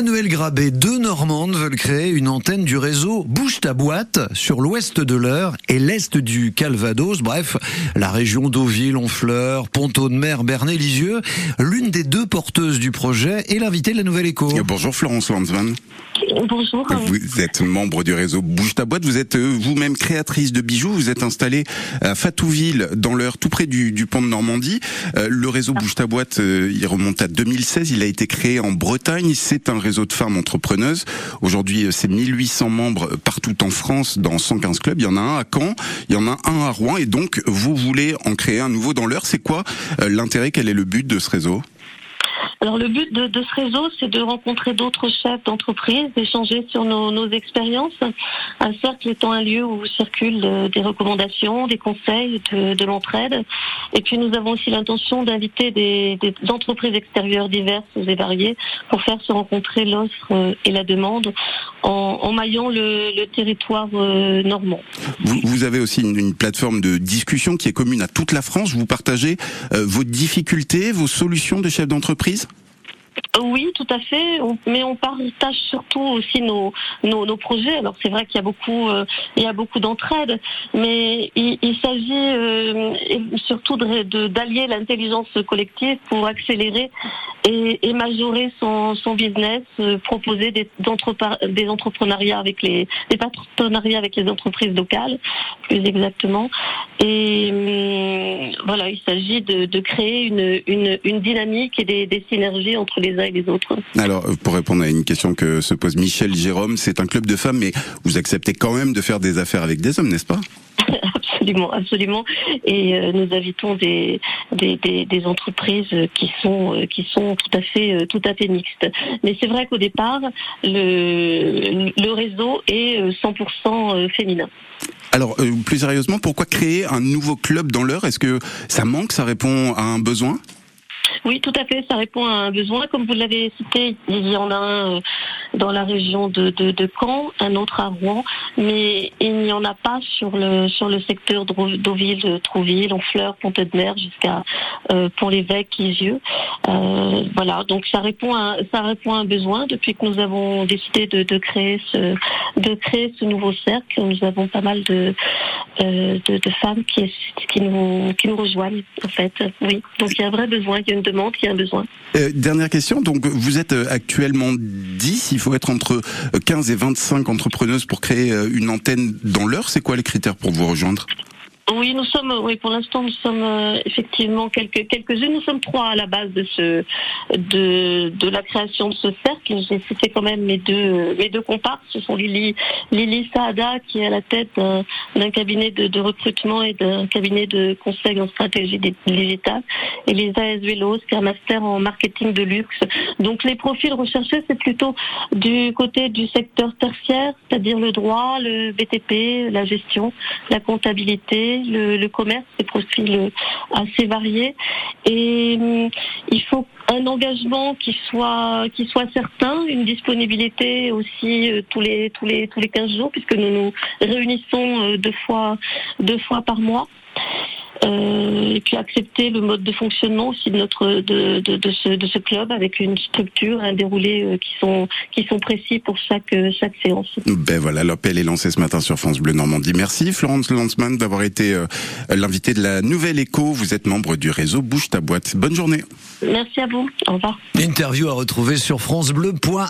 Emmanuel Grabé, deux Normandes veulent créer une antenne du réseau Bouge ta boîte sur l'ouest de l'Eure et l'est du Calvados. Bref, la région d'Auville, Honfleur, Ponto-de-Mer, Bernay-Lisieux. L'une des deux porteuses du projet est l'invitée de la Nouvelle Écho. Bonjour Florence Lanzmann. Bonjour. Vous êtes membre du réseau Bouge ta boîte. Vous êtes euh, vous-même créatrice de bijoux. Vous êtes installée à Fatouville, dans l'Eure, tout près du, du, pont de Normandie. Euh, le réseau Bouge ta boîte, euh, il remonte à 2016. Il a été créé en Bretagne. C'est un réseau de femmes entrepreneuses. Aujourd'hui, c'est 1800 membres partout en France, dans 115 clubs. Il y en a un à Caen, il y en a un à Rouen. Et donc, vous voulez en créer un nouveau dans l'Eure. C'est quoi l'intérêt? Quel est le but de ce réseau? Alors le but de, de ce réseau, c'est de rencontrer d'autres chefs d'entreprise, d'échanger sur nos, nos, expériences. Un cercle étant un lieu où circulent euh, des recommandations, des conseils, de, de l'entraide. Et puis nous avons aussi l'intention d'inviter des, des, entreprises extérieures diverses et variées pour faire se rencontrer l'offre euh, et la demande en, en maillant le, le territoire euh, normand. Vous, vous, avez aussi une, une, plateforme de discussion qui est commune à toute la France. Vous partagez vos difficultés, vos solutions de chefs d'entreprise? Oui, tout à fait. Mais on partage surtout aussi nos, nos, nos projets. Alors c'est vrai qu'il y a beaucoup, euh, il y a beaucoup d'entraide, mais il, il s'agit euh, surtout de, d'allier l'intelligence collective pour accélérer et, et majorer son, son business, euh, proposer des, des entrepreneuriats avec les, des partenariats avec les entreprises locales, plus exactement. Et hum, voilà, il s'agit de, de créer une, une, dynamique et des, des synergies entre les uns et les autres. Alors, pour répondre à une question que se pose Michel Jérôme, c'est un club de femmes, mais vous acceptez quand même de faire des affaires avec des hommes, n'est-ce pas? absolument, absolument. Et euh, nous invitons des, des, des, des, entreprises qui sont euh, qui sont tout à fait euh, tout à fait mixtes. Mais c'est vrai qu'au départ, le, le réseau est 100% féminin. Alors, plus sérieusement, pourquoi créer un nouveau club dans l'heure? Est-ce que ça manque Ça répond à un besoin? Oui, tout à fait, ça répond à un besoin. Comme vous l'avez cité, il y en a un dans la région de, de, de, Caen, un autre à Rouen, mais il n'y en a pas sur le sur le secteur d'Auville, Trouville, Honfleur, Pont-de-Mer jusqu'à euh, Pont-l'Évêque, Isieux. Euh, voilà, donc ça répond à ça répond à un besoin. Depuis que nous avons décidé de, de créer ce de créer ce nouveau cercle, nous avons pas mal de euh, de, de, femmes qui qui nous qui nous rejoignent en fait. Oui, donc il y a un vrai besoin, il y a une demande, il y a un besoin. Dernière question, donc vous êtes actuellement 10, il faut être entre 15 et 25 entrepreneuses pour créer une antenne dans l'heure. C'est quoi les critères pour vous rejoindre? Oui, nous sommes, oui, pour l'instant, nous sommes euh, effectivement quelques quelques-unes. Nous sommes trois à la base de ce de de la création de ce cercle. J'ai cité quand même mes deux mes deux comparses. Ce sont Lily Lily Saada qui est à la tête d'un cabinet de, recrutement et d'un cabinet de conseil en stratégie digitale, et Lisa Esvelos qui a un master en marketing de luxe. Donc les profils recherchés, c'est plutôt du côté du secteur tertiaire, c'est-à-dire le droit, le BTP, la gestion, la comptabilité le, commerce, des profils assez variés. Et hum, il faut un engagement qui soit qui soit certain, une disponibilité aussi euh, tous les tous les tous les 15 jours puisque nous nous réunissons euh, deux fois deux fois par mois. Euh, et puis accepter le mode de fonctionnement aussi de notre de, de, de, ce, de ce club avec une structure, un déroulé euh, qui sont qui sont précis pour chaque euh, chaque séance. Ben voilà, l'appel est lancé ce matin sur France Bleu Normandie. Merci Florence Lanzmann d'avoir été euh, l'invité de la Nouvelle Écho. Vous êtes membre du réseau Bouge ta boîte. Bonne journée. Merci à vous. Au revoir. Interview à retrouver sur francebleu.fr.